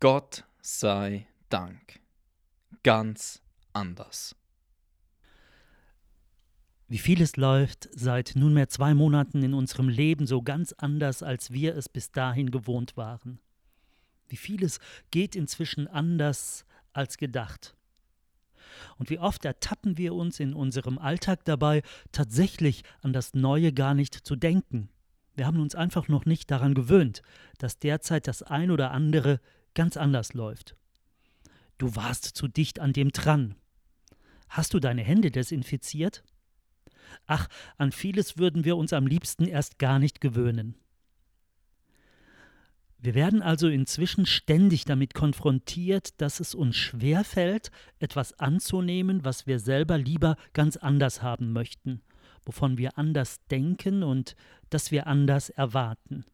Gott sei Dank. Ganz anders. Wie vieles läuft seit nunmehr zwei Monaten in unserem Leben so ganz anders, als wir es bis dahin gewohnt waren. Wie vieles geht inzwischen anders als gedacht. Und wie oft ertappen wir uns in unserem Alltag dabei, tatsächlich an das Neue gar nicht zu denken. Wir haben uns einfach noch nicht daran gewöhnt, dass derzeit das ein oder andere ganz anders läuft. Du warst zu dicht an dem dran. Hast du deine Hände desinfiziert? Ach, an vieles würden wir uns am liebsten erst gar nicht gewöhnen. Wir werden also inzwischen ständig damit konfrontiert, dass es uns schwerfällt, etwas anzunehmen, was wir selber lieber ganz anders haben möchten, wovon wir anders denken und das wir anders erwarten.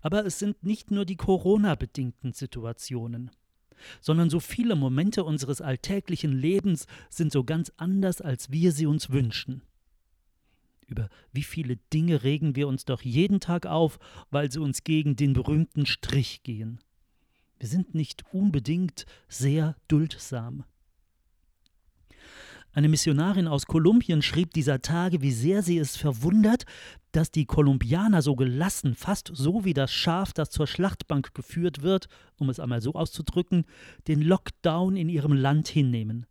Aber es sind nicht nur die Corona-bedingten Situationen, sondern so viele Momente unseres alltäglichen Lebens sind so ganz anders, als wir sie uns wünschen. Über wie viele Dinge regen wir uns doch jeden Tag auf, weil sie uns gegen den berühmten Strich gehen. Wir sind nicht unbedingt sehr duldsam. Eine Missionarin aus Kolumbien schrieb dieser Tage, wie sehr sie es verwundert, dass die Kolumbianer so gelassen, fast so wie das Schaf, das zur Schlachtbank geführt wird, um es einmal so auszudrücken, den Lockdown in ihrem Land hinnehmen.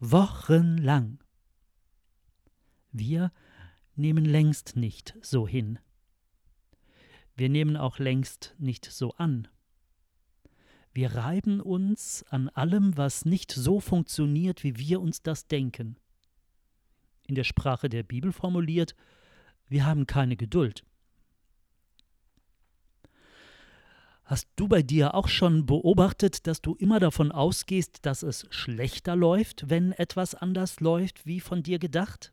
Wochenlang. Wir nehmen längst nicht so hin. Wir nehmen auch längst nicht so an. Wir reiben uns an allem, was nicht so funktioniert, wie wir uns das denken. In der Sprache der Bibel formuliert, wir haben keine Geduld. Hast du bei dir auch schon beobachtet, dass du immer davon ausgehst, dass es schlechter läuft, wenn etwas anders läuft, wie von dir gedacht?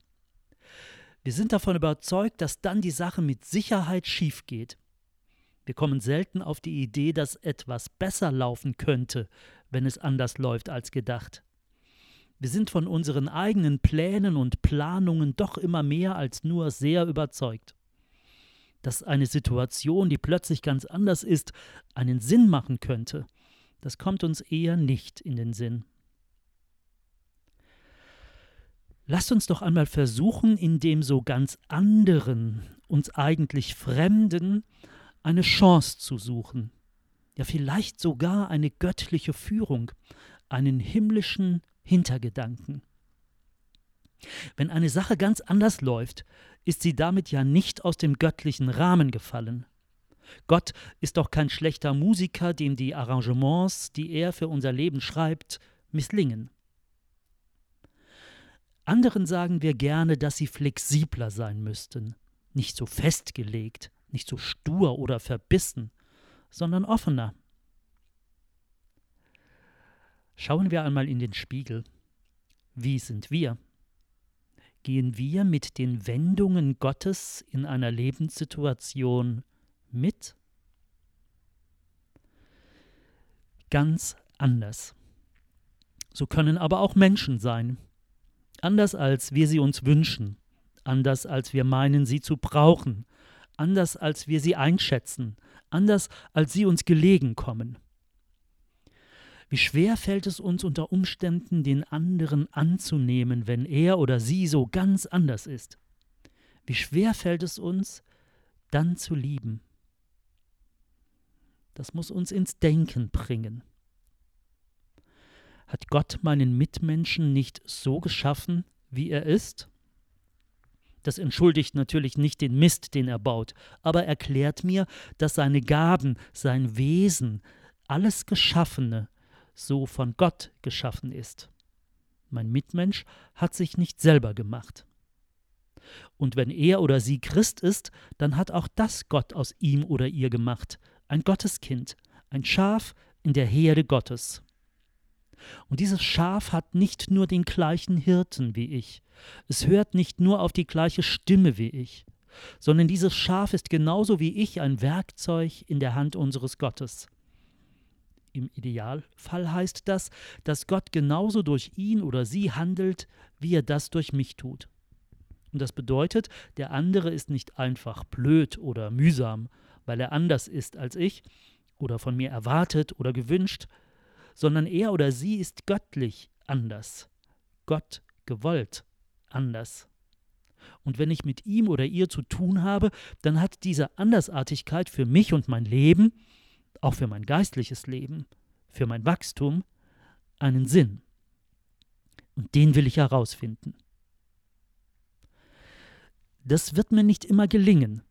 Wir sind davon überzeugt, dass dann die Sache mit Sicherheit schief geht. Wir kommen selten auf die Idee, dass etwas besser laufen könnte, wenn es anders läuft als gedacht. Wir sind von unseren eigenen Plänen und Planungen doch immer mehr als nur sehr überzeugt. Dass eine Situation, die plötzlich ganz anders ist, einen Sinn machen könnte, das kommt uns eher nicht in den Sinn. Lasst uns doch einmal versuchen, in dem so ganz anderen, uns eigentlich Fremden, eine Chance zu suchen, ja vielleicht sogar eine göttliche Führung, einen himmlischen Hintergedanken. Wenn eine Sache ganz anders läuft, ist sie damit ja nicht aus dem göttlichen Rahmen gefallen. Gott ist doch kein schlechter Musiker, dem die Arrangements, die er für unser Leben schreibt, misslingen. Anderen sagen wir gerne, dass sie flexibler sein müssten, nicht so festgelegt, nicht so stur oder verbissen, sondern offener. Schauen wir einmal in den Spiegel. Wie sind wir? Gehen wir mit den Wendungen Gottes in einer Lebenssituation mit? Ganz anders. So können aber auch Menschen sein. Anders als wir sie uns wünschen, anders als wir meinen, sie zu brauchen, anders als wir sie einschätzen, anders als sie uns gelegen kommen. Wie schwer fällt es uns unter Umständen, den anderen anzunehmen, wenn er oder sie so ganz anders ist. Wie schwer fällt es uns, dann zu lieben. Das muss uns ins Denken bringen. Hat Gott meinen Mitmenschen nicht so geschaffen, wie er ist? Das entschuldigt natürlich nicht den Mist, den er baut, aber erklärt mir, dass seine Gaben, sein Wesen, alles Geschaffene so von Gott geschaffen ist. Mein Mitmensch hat sich nicht selber gemacht. Und wenn er oder sie Christ ist, dann hat auch das Gott aus ihm oder ihr gemacht, ein Gotteskind, ein Schaf in der Herde Gottes. Und dieses Schaf hat nicht nur den gleichen Hirten wie ich, es hört nicht nur auf die gleiche Stimme wie ich, sondern dieses Schaf ist genauso wie ich ein Werkzeug in der Hand unseres Gottes. Im Idealfall heißt das, dass Gott genauso durch ihn oder sie handelt, wie er das durch mich tut. Und das bedeutet, der andere ist nicht einfach blöd oder mühsam, weil er anders ist als ich, oder von mir erwartet oder gewünscht, sondern er oder sie ist göttlich anders, Gott gewollt anders. Und wenn ich mit ihm oder ihr zu tun habe, dann hat diese Andersartigkeit für mich und mein Leben, auch für mein geistliches Leben, für mein Wachstum, einen Sinn. Und den will ich herausfinden. Das wird mir nicht immer gelingen,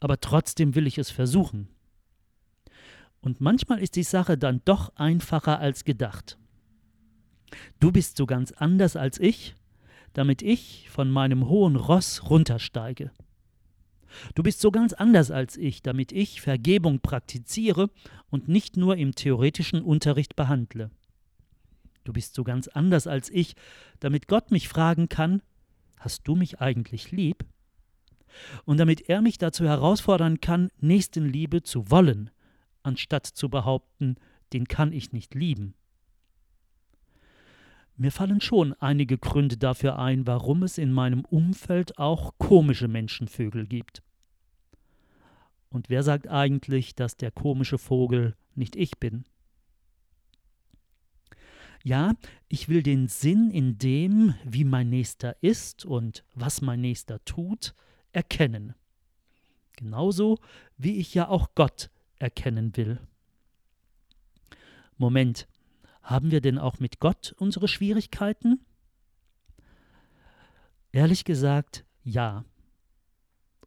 aber trotzdem will ich es versuchen. Und manchmal ist die Sache dann doch einfacher als gedacht. Du bist so ganz anders als ich, damit ich von meinem hohen Ross runtersteige. Du bist so ganz anders als ich, damit ich Vergebung praktiziere und nicht nur im theoretischen Unterricht behandle. Du bist so ganz anders als ich, damit Gott mich fragen kann, hast du mich eigentlich lieb? Und damit er mich dazu herausfordern kann, Nächstenliebe zu wollen, anstatt zu behaupten, den kann ich nicht lieben. Mir fallen schon einige Gründe dafür ein, warum es in meinem Umfeld auch komische Menschenvögel gibt. Und wer sagt eigentlich, dass der komische Vogel nicht ich bin? Ja, ich will den Sinn in dem, wie mein Nächster ist und was mein Nächster tut, erkennen. Genauso wie ich ja auch Gott erkennen will. Moment, haben wir denn auch mit Gott unsere Schwierigkeiten? Ehrlich gesagt, ja.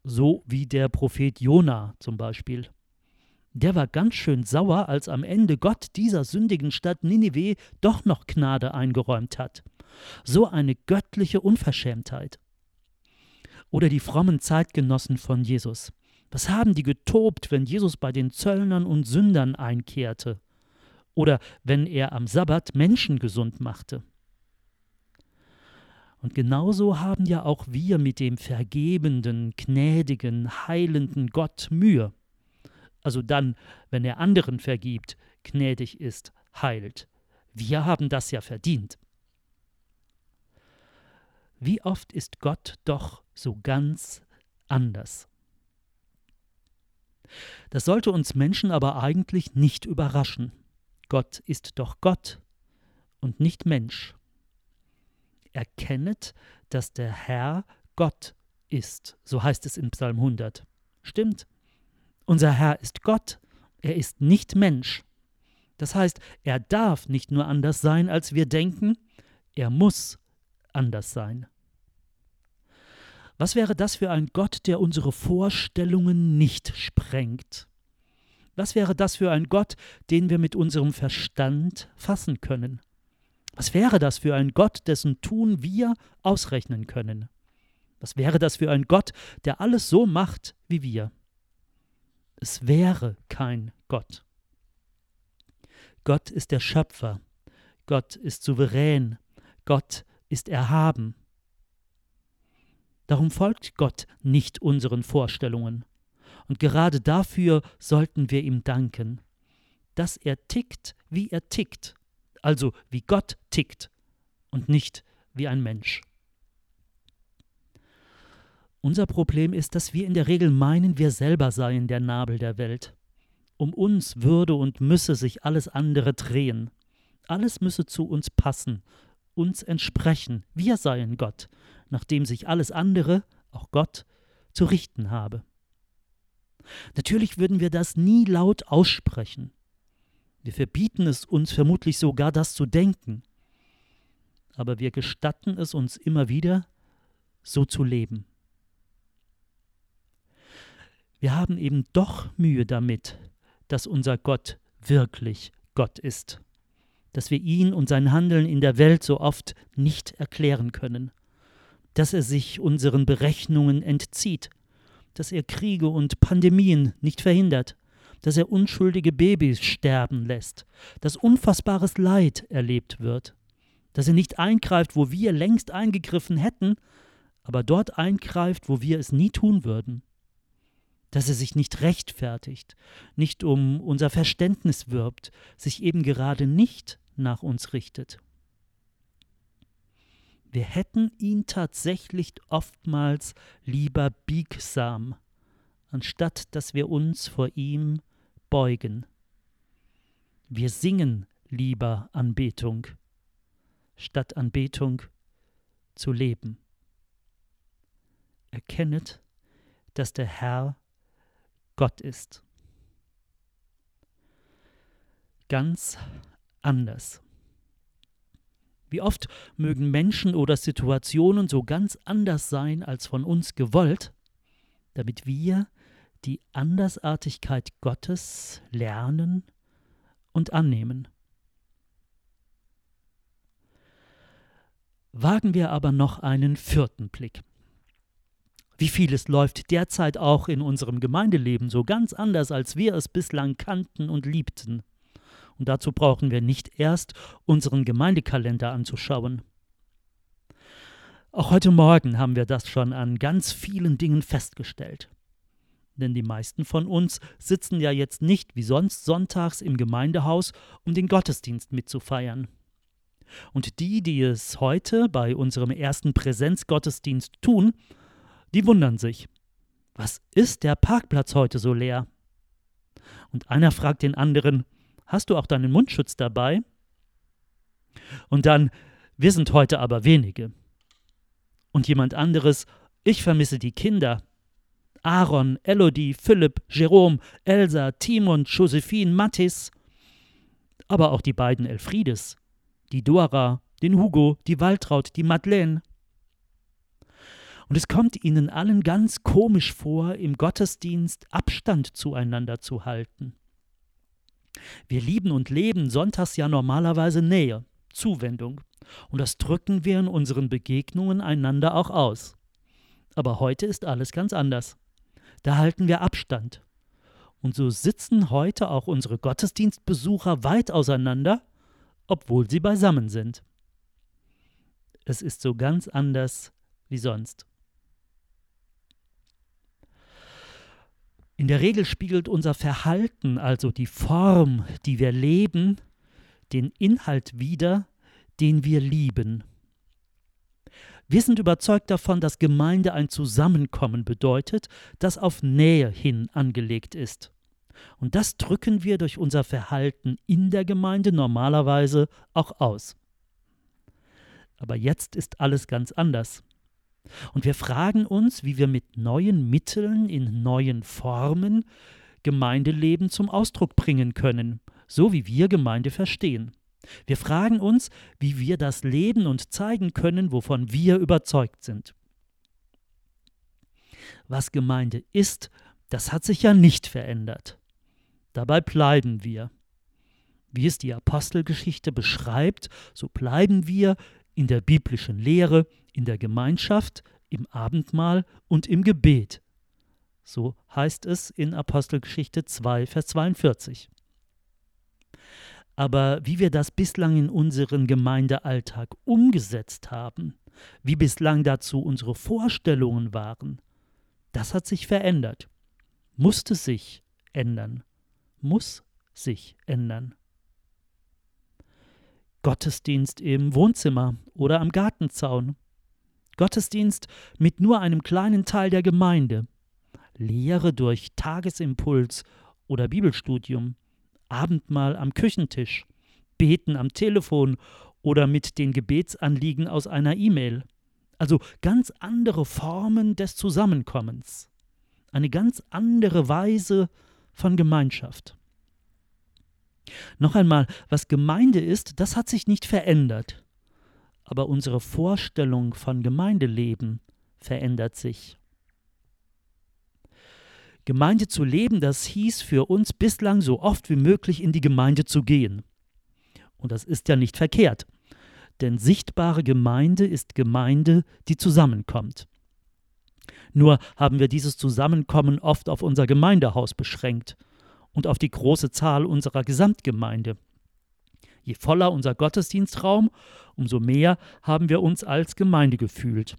So wie der Prophet Jona zum Beispiel. Der war ganz schön sauer, als am Ende Gott dieser sündigen Stadt Ninive doch noch Gnade eingeräumt hat. So eine göttliche Unverschämtheit. Oder die frommen Zeitgenossen von Jesus. Was haben die getobt, wenn Jesus bei den Zöllnern und Sündern einkehrte? Oder wenn er am Sabbat Menschen gesund machte? Und genauso haben ja auch wir mit dem vergebenden, gnädigen, heilenden Gott Mühe. Also dann, wenn er anderen vergibt, gnädig ist, heilt. Wir haben das ja verdient. Wie oft ist Gott doch so ganz anders? Das sollte uns Menschen aber eigentlich nicht überraschen. Gott ist doch Gott und nicht Mensch. Erkennet, dass der Herr Gott ist, so heißt es in Psalm 100. Stimmt. Unser Herr ist Gott, er ist nicht Mensch. Das heißt, er darf nicht nur anders sein, als wir denken, er muss anders sein. Was wäre das für ein Gott, der unsere Vorstellungen nicht sprengt? Was wäre das für ein Gott, den wir mit unserem Verstand fassen können? Was wäre das für ein Gott, dessen Tun wir ausrechnen können? Was wäre das für ein Gott, der alles so macht wie wir? Es wäre kein Gott. Gott ist der Schöpfer, Gott ist souverän, Gott ist erhaben. Darum folgt Gott nicht unseren Vorstellungen. Und gerade dafür sollten wir ihm danken, dass er tickt, wie er tickt, also wie Gott tickt und nicht wie ein Mensch. Unser Problem ist, dass wir in der Regel meinen, wir selber seien der Nabel der Welt. Um uns würde und müsse sich alles andere drehen. Alles müsse zu uns passen, uns entsprechen. Wir seien Gott, nachdem sich alles andere, auch Gott, zu richten habe. Natürlich würden wir das nie laut aussprechen. Wir verbieten es uns vermutlich sogar, das zu denken. Aber wir gestatten es uns immer wieder, so zu leben. Wir haben eben doch Mühe damit, dass unser Gott wirklich Gott ist, dass wir ihn und sein Handeln in der Welt so oft nicht erklären können. Dass er sich unseren Berechnungen entzieht, dass er Kriege und Pandemien nicht verhindert, dass er unschuldige Babys sterben lässt, dass unfassbares Leid erlebt wird, dass er nicht eingreift, wo wir längst eingegriffen hätten, aber dort eingreift, wo wir es nie tun würden, dass er sich nicht rechtfertigt, nicht um unser Verständnis wirbt, sich eben gerade nicht nach uns richtet. Wir hätten ihn tatsächlich oftmals lieber biegsam, anstatt dass wir uns vor ihm beugen. Wir singen lieber Anbetung, statt Anbetung zu leben. Erkennet, dass der Herr Gott ist. Ganz anders. Wie oft mögen Menschen oder Situationen so ganz anders sein als von uns gewollt, damit wir die Andersartigkeit Gottes lernen und annehmen. Wagen wir aber noch einen vierten Blick. Wie vieles läuft derzeit auch in unserem Gemeindeleben so ganz anders, als wir es bislang kannten und liebten. Und dazu brauchen wir nicht erst unseren Gemeindekalender anzuschauen. Auch heute Morgen haben wir das schon an ganz vielen Dingen festgestellt. Denn die meisten von uns sitzen ja jetzt nicht wie sonst sonntags im Gemeindehaus, um den Gottesdienst mitzufeiern. Und die, die es heute bei unserem ersten Präsenzgottesdienst tun, die wundern sich. Was ist der Parkplatz heute so leer? Und einer fragt den anderen, Hast du auch deinen Mundschutz dabei? Und dann, wir sind heute aber wenige. Und jemand anderes, ich vermisse die Kinder. Aaron, Elodie, Philipp, Jerome, Elsa, Timon, Josephine, Mattis. Aber auch die beiden Elfriedes, die Dora, den Hugo, die Waltraud, die Madeleine. Und es kommt ihnen allen ganz komisch vor, im Gottesdienst Abstand zueinander zu halten. Wir lieben und leben sonntags ja normalerweise Nähe, Zuwendung. Und das drücken wir in unseren Begegnungen einander auch aus. Aber heute ist alles ganz anders. Da halten wir Abstand. Und so sitzen heute auch unsere Gottesdienstbesucher weit auseinander, obwohl sie beisammen sind. Es ist so ganz anders wie sonst. In der Regel spiegelt unser Verhalten, also die Form, die wir leben, den Inhalt wider, den wir lieben. Wir sind überzeugt davon, dass Gemeinde ein Zusammenkommen bedeutet, das auf Nähe hin angelegt ist. Und das drücken wir durch unser Verhalten in der Gemeinde normalerweise auch aus. Aber jetzt ist alles ganz anders. Und wir fragen uns, wie wir mit neuen Mitteln, in neuen Formen Gemeindeleben zum Ausdruck bringen können, so wie wir Gemeinde verstehen. Wir fragen uns, wie wir das leben und zeigen können, wovon wir überzeugt sind. Was Gemeinde ist, das hat sich ja nicht verändert. Dabei bleiben wir. Wie es die Apostelgeschichte beschreibt, so bleiben wir in der biblischen Lehre, in der Gemeinschaft, im Abendmahl und im Gebet. So heißt es in Apostelgeschichte 2, Vers 42. Aber wie wir das bislang in unseren Gemeindealltag umgesetzt haben, wie bislang dazu unsere Vorstellungen waren, das hat sich verändert, musste sich ändern, muss sich ändern. Gottesdienst im Wohnzimmer oder am Gartenzaun. Gottesdienst mit nur einem kleinen Teil der Gemeinde. Lehre durch Tagesimpuls oder Bibelstudium. Abendmahl am Küchentisch. Beten am Telefon oder mit den Gebetsanliegen aus einer E-Mail. Also ganz andere Formen des Zusammenkommens. Eine ganz andere Weise von Gemeinschaft. Noch einmal, was Gemeinde ist, das hat sich nicht verändert. Aber unsere Vorstellung von Gemeindeleben verändert sich. Gemeinde zu leben, das hieß für uns bislang so oft wie möglich in die Gemeinde zu gehen. Und das ist ja nicht verkehrt, denn sichtbare Gemeinde ist Gemeinde, die zusammenkommt. Nur haben wir dieses Zusammenkommen oft auf unser Gemeindehaus beschränkt und auf die große Zahl unserer Gesamtgemeinde. Je voller unser Gottesdienstraum, umso mehr haben wir uns als Gemeinde gefühlt.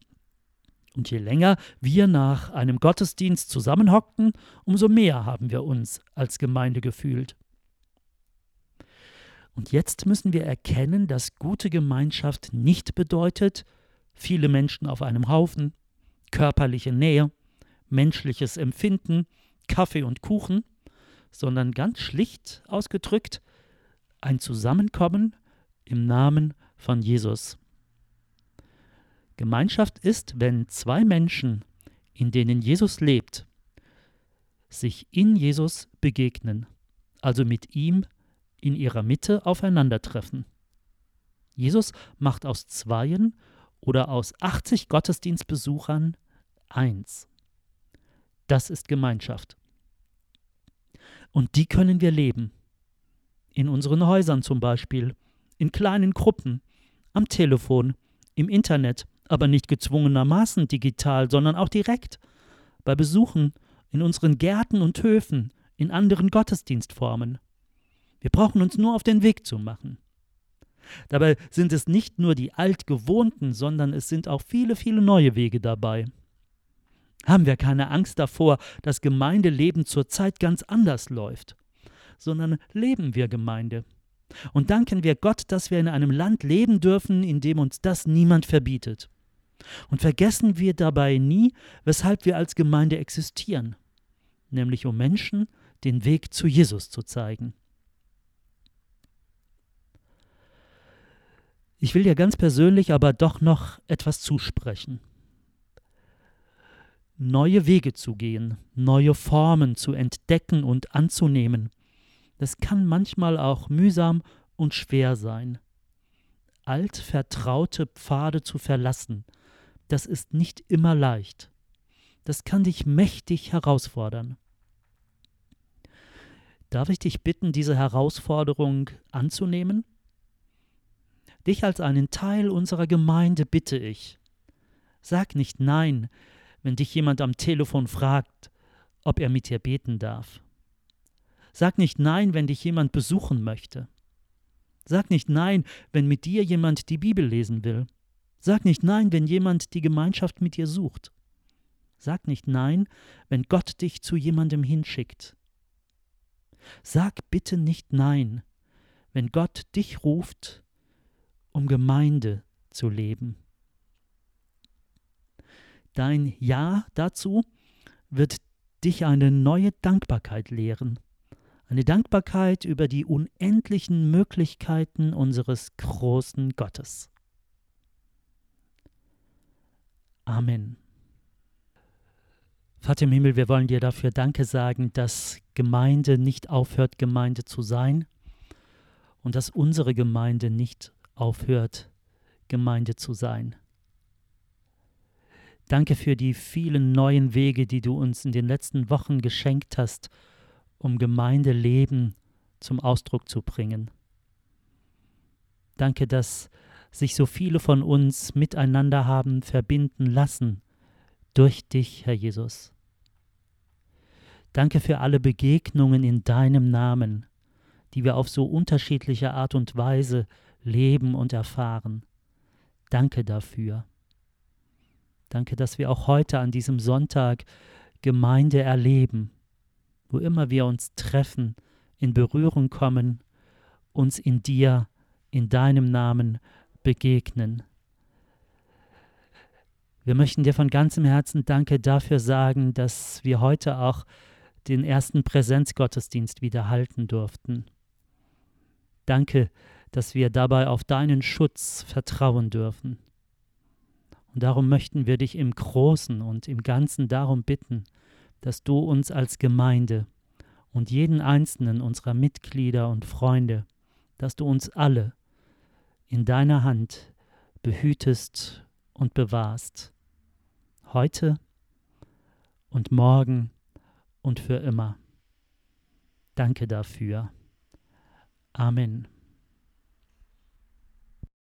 Und je länger wir nach einem Gottesdienst zusammenhockten, umso mehr haben wir uns als Gemeinde gefühlt. Und jetzt müssen wir erkennen, dass gute Gemeinschaft nicht bedeutet, viele Menschen auf einem Haufen, körperliche Nähe, menschliches Empfinden, Kaffee und Kuchen, sondern ganz schlicht ausgedrückt ein Zusammenkommen im Namen von Jesus. Gemeinschaft ist, wenn zwei Menschen, in denen Jesus lebt, sich in Jesus begegnen, also mit ihm in ihrer Mitte aufeinandertreffen. Jesus macht aus Zweien oder aus 80 Gottesdienstbesuchern eins. Das ist Gemeinschaft. Und die können wir leben. In unseren Häusern zum Beispiel, in kleinen Gruppen, am Telefon, im Internet, aber nicht gezwungenermaßen digital, sondern auch direkt, bei Besuchen, in unseren Gärten und Höfen, in anderen Gottesdienstformen. Wir brauchen uns nur auf den Weg zu machen. Dabei sind es nicht nur die altgewohnten, sondern es sind auch viele, viele neue Wege dabei. Haben wir keine Angst davor, dass Gemeindeleben zurzeit ganz anders läuft, sondern leben wir Gemeinde. Und danken wir Gott, dass wir in einem Land leben dürfen, in dem uns das niemand verbietet. Und vergessen wir dabei nie, weshalb wir als Gemeinde existieren, nämlich um Menschen den Weg zu Jesus zu zeigen. Ich will dir ganz persönlich aber doch noch etwas zusprechen. Neue Wege zu gehen, neue Formen zu entdecken und anzunehmen, das kann manchmal auch mühsam und schwer sein. Alt vertraute Pfade zu verlassen, das ist nicht immer leicht. Das kann dich mächtig herausfordern. Darf ich dich bitten, diese Herausforderung anzunehmen? Dich als einen Teil unserer Gemeinde bitte ich. Sag nicht Nein, wenn dich jemand am Telefon fragt, ob er mit dir beten darf. Sag nicht Nein, wenn dich jemand besuchen möchte. Sag nicht Nein, wenn mit dir jemand die Bibel lesen will. Sag nicht Nein, wenn jemand die Gemeinschaft mit dir sucht. Sag nicht Nein, wenn Gott dich zu jemandem hinschickt. Sag bitte nicht Nein, wenn Gott dich ruft um Gemeinde zu leben. Dein Ja dazu wird dich eine neue Dankbarkeit lehren. Eine Dankbarkeit über die unendlichen Möglichkeiten unseres großen Gottes. Amen. Vater im Himmel, wir wollen dir dafür Danke sagen, dass Gemeinde nicht aufhört, Gemeinde zu sein und dass unsere Gemeinde nicht aufhört, Gemeinde zu sein. Danke für die vielen neuen Wege, die du uns in den letzten Wochen geschenkt hast, um Gemeindeleben zum Ausdruck zu bringen. Danke, dass sich so viele von uns miteinander haben verbinden lassen durch dich, Herr Jesus. Danke für alle Begegnungen in deinem Namen, die wir auf so unterschiedliche Art und Weise leben und erfahren. Danke dafür. Danke, dass wir auch heute an diesem Sonntag Gemeinde erleben, wo immer wir uns treffen, in Berührung kommen, uns in dir, in deinem Namen begegnen. Wir möchten dir von ganzem Herzen Danke dafür sagen, dass wir heute auch den ersten Präsenzgottesdienst wieder halten durften. Danke, dass wir dabei auf deinen Schutz vertrauen dürfen. Und darum möchten wir dich im Großen und im Ganzen darum bitten, dass du uns als Gemeinde und jeden einzelnen unserer Mitglieder und Freunde, dass du uns alle in deiner Hand behütest und bewahrst, heute und morgen und für immer. Danke dafür. Amen.